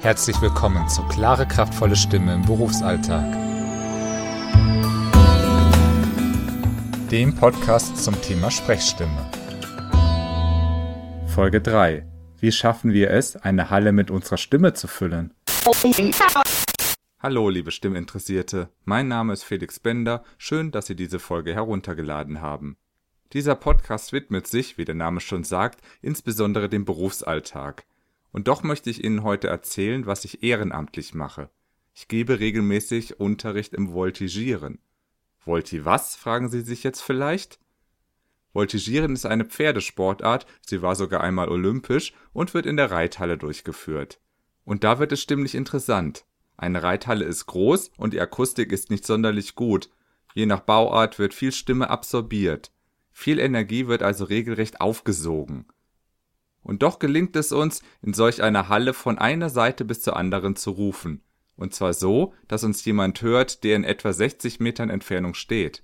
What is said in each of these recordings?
Herzlich willkommen zu Klare, kraftvolle Stimme im Berufsalltag. Dem Podcast zum Thema Sprechstimme. Folge 3. Wie schaffen wir es, eine Halle mit unserer Stimme zu füllen? Hallo, liebe Stimminteressierte. Mein Name ist Felix Bender. Schön, dass Sie diese Folge heruntergeladen haben. Dieser Podcast widmet sich, wie der Name schon sagt, insbesondere dem Berufsalltag. Und doch möchte ich Ihnen heute erzählen, was ich ehrenamtlich mache. Ich gebe regelmäßig Unterricht im Voltigieren. Volti was, fragen Sie sich jetzt vielleicht? Voltigieren ist eine Pferdesportart, sie war sogar einmal olympisch und wird in der Reithalle durchgeführt. Und da wird es stimmlich interessant. Eine Reithalle ist groß und die Akustik ist nicht sonderlich gut. Je nach Bauart wird viel Stimme absorbiert. Viel Energie wird also regelrecht aufgesogen. Und doch gelingt es uns, in solch einer Halle von einer Seite bis zur anderen zu rufen. Und zwar so, dass uns jemand hört, der in etwa 60 Metern Entfernung steht.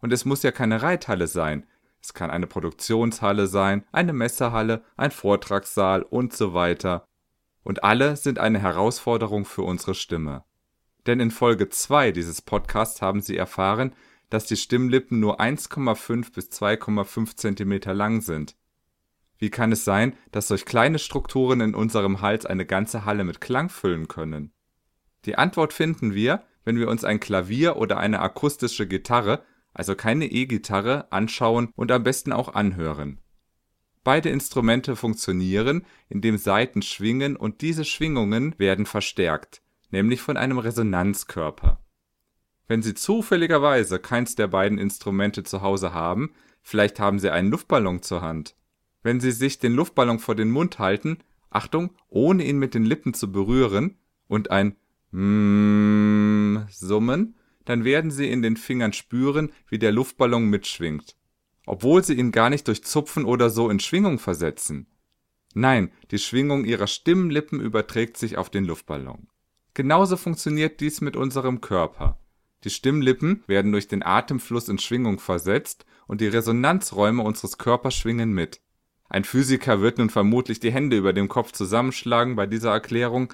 Und es muss ja keine Reithalle sein. Es kann eine Produktionshalle sein, eine Messehalle, ein Vortragssaal und so weiter. Und alle sind eine Herausforderung für unsere Stimme. Denn in Folge 2 dieses Podcasts haben Sie erfahren, dass die Stimmlippen nur 1,5 bis 2,5 Zentimeter lang sind. Wie kann es sein, dass solch kleine Strukturen in unserem Hals eine ganze Halle mit Klang füllen können? Die Antwort finden wir, wenn wir uns ein Klavier oder eine akustische Gitarre, also keine E-Gitarre, anschauen und am besten auch anhören. Beide Instrumente funktionieren, indem Saiten schwingen und diese Schwingungen werden verstärkt, nämlich von einem Resonanzkörper. Wenn Sie zufälligerweise keins der beiden Instrumente zu Hause haben, vielleicht haben Sie einen Luftballon zur Hand wenn Sie sich den Luftballon vor den Mund halten, Achtung, ohne ihn mit den Lippen zu berühren und ein mm summen, dann werden Sie in den Fingern spüren, wie der Luftballon mitschwingt. Obwohl Sie ihn gar nicht durch Zupfen oder so in Schwingung versetzen. Nein, die Schwingung Ihrer Stimmlippen überträgt sich auf den Luftballon. Genauso funktioniert dies mit unserem Körper. Die Stimmlippen werden durch den Atemfluss in Schwingung versetzt und die Resonanzräume unseres Körpers schwingen mit. Ein Physiker wird nun vermutlich die Hände über dem Kopf zusammenschlagen bei dieser Erklärung,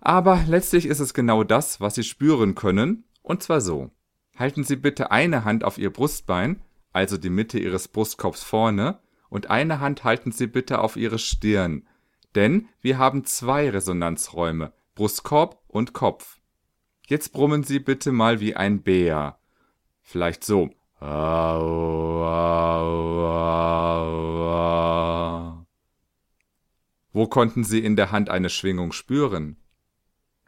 aber letztlich ist es genau das, was Sie spüren können, und zwar so. Halten Sie bitte eine Hand auf Ihr Brustbein, also die Mitte Ihres Brustkorbs vorne, und eine Hand halten Sie bitte auf Ihre Stirn, denn wir haben zwei Resonanzräume, Brustkorb und Kopf. Jetzt brummen Sie bitte mal wie ein Bär. Vielleicht so. Wo konnten Sie in der Hand eine Schwingung spüren?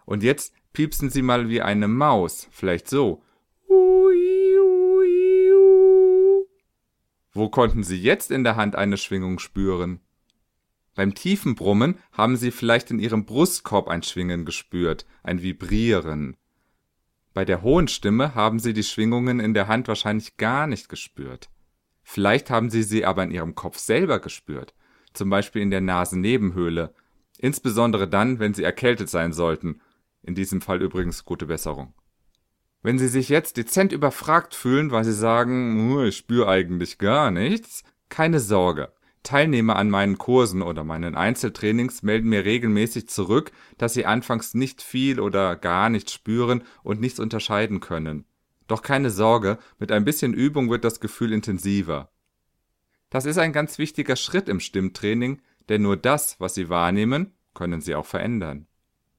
Und jetzt piepsen Sie mal wie eine Maus, vielleicht so. Wo konnten Sie jetzt in der Hand eine Schwingung spüren? Beim tiefen Brummen haben Sie vielleicht in Ihrem Brustkorb ein Schwingen gespürt, ein Vibrieren. Bei der hohen Stimme haben Sie die Schwingungen in der Hand wahrscheinlich gar nicht gespürt. Vielleicht haben Sie sie aber in Ihrem Kopf selber gespürt, zum Beispiel in der Nasennebenhöhle, insbesondere dann, wenn Sie erkältet sein sollten. In diesem Fall übrigens gute Besserung. Wenn Sie sich jetzt dezent überfragt fühlen, weil Sie sagen, ich spüre eigentlich gar nichts, keine Sorge. Teilnehmer an meinen Kursen oder meinen Einzeltrainings melden mir regelmäßig zurück, dass sie anfangs nicht viel oder gar nichts spüren und nichts unterscheiden können. Doch keine Sorge, mit ein bisschen Übung wird das Gefühl intensiver. Das ist ein ganz wichtiger Schritt im Stimmtraining, denn nur das, was Sie wahrnehmen, können Sie auch verändern.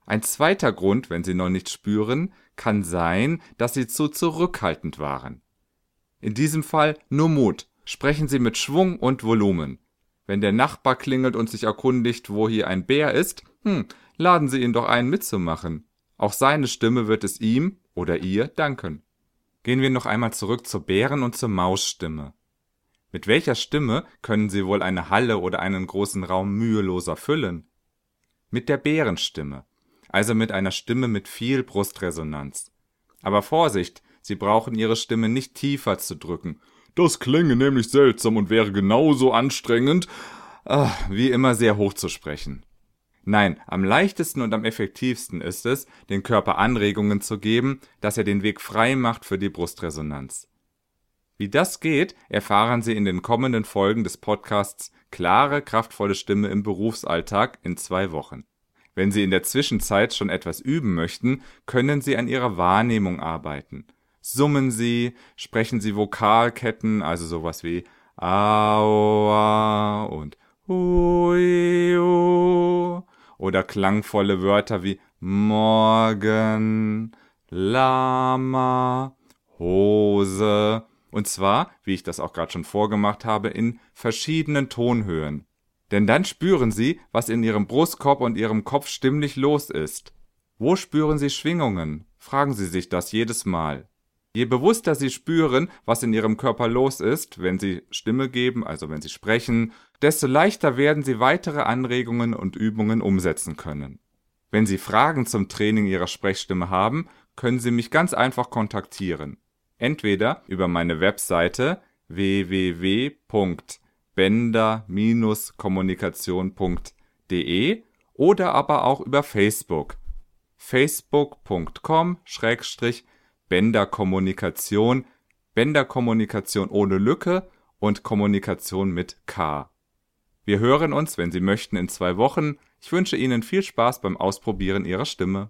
Ein zweiter Grund, wenn Sie noch nichts spüren, kann sein, dass Sie zu zurückhaltend waren. In diesem Fall nur Mut. Sprechen Sie mit Schwung und Volumen. Wenn der Nachbar klingelt und sich erkundigt, wo hier ein Bär ist, hm, laden Sie ihn doch ein, mitzumachen. Auch seine Stimme wird es ihm oder ihr danken. Gehen wir noch einmal zurück zur Bären- und zur Mausstimme. Mit welcher Stimme können Sie wohl eine Halle oder einen großen Raum müheloser füllen? Mit der Bärenstimme, also mit einer Stimme mit viel Brustresonanz. Aber Vorsicht, Sie brauchen Ihre Stimme nicht tiefer zu drücken das klänge nämlich seltsam und wäre genauso anstrengend, ach, wie immer sehr hoch zu sprechen. Nein, am leichtesten und am effektivsten ist es, den Körper Anregungen zu geben, dass er den Weg frei macht für die Brustresonanz. Wie das geht, erfahren Sie in den kommenden Folgen des Podcasts Klare, kraftvolle Stimme im Berufsalltag in zwei Wochen. Wenn Sie in der Zwischenzeit schon etwas üben möchten, können Sie an Ihrer Wahrnehmung arbeiten. Summen Sie, sprechen Sie Vokalketten, also sowas wie Aua und Hui oder klangvolle Wörter wie Morgen, Lama, Hose. Und zwar, wie ich das auch gerade schon vorgemacht habe, in verschiedenen Tonhöhen. Denn dann spüren Sie, was in Ihrem Brustkorb und Ihrem Kopf stimmlich los ist. Wo spüren Sie Schwingungen? Fragen Sie sich das jedes Mal. Je bewusster Sie spüren, was in Ihrem Körper los ist, wenn Sie Stimme geben, also wenn Sie sprechen, desto leichter werden Sie weitere Anregungen und Übungen umsetzen können. Wenn Sie Fragen zum Training Ihrer Sprechstimme haben, können Sie mich ganz einfach kontaktieren. Entweder über meine Webseite www.bender-kommunikation.de oder aber auch über Facebook facebook.com Bänderkommunikation, Bänderkommunikation ohne Lücke und Kommunikation mit K. Wir hören uns, wenn Sie möchten, in zwei Wochen. Ich wünsche Ihnen viel Spaß beim Ausprobieren Ihrer Stimme.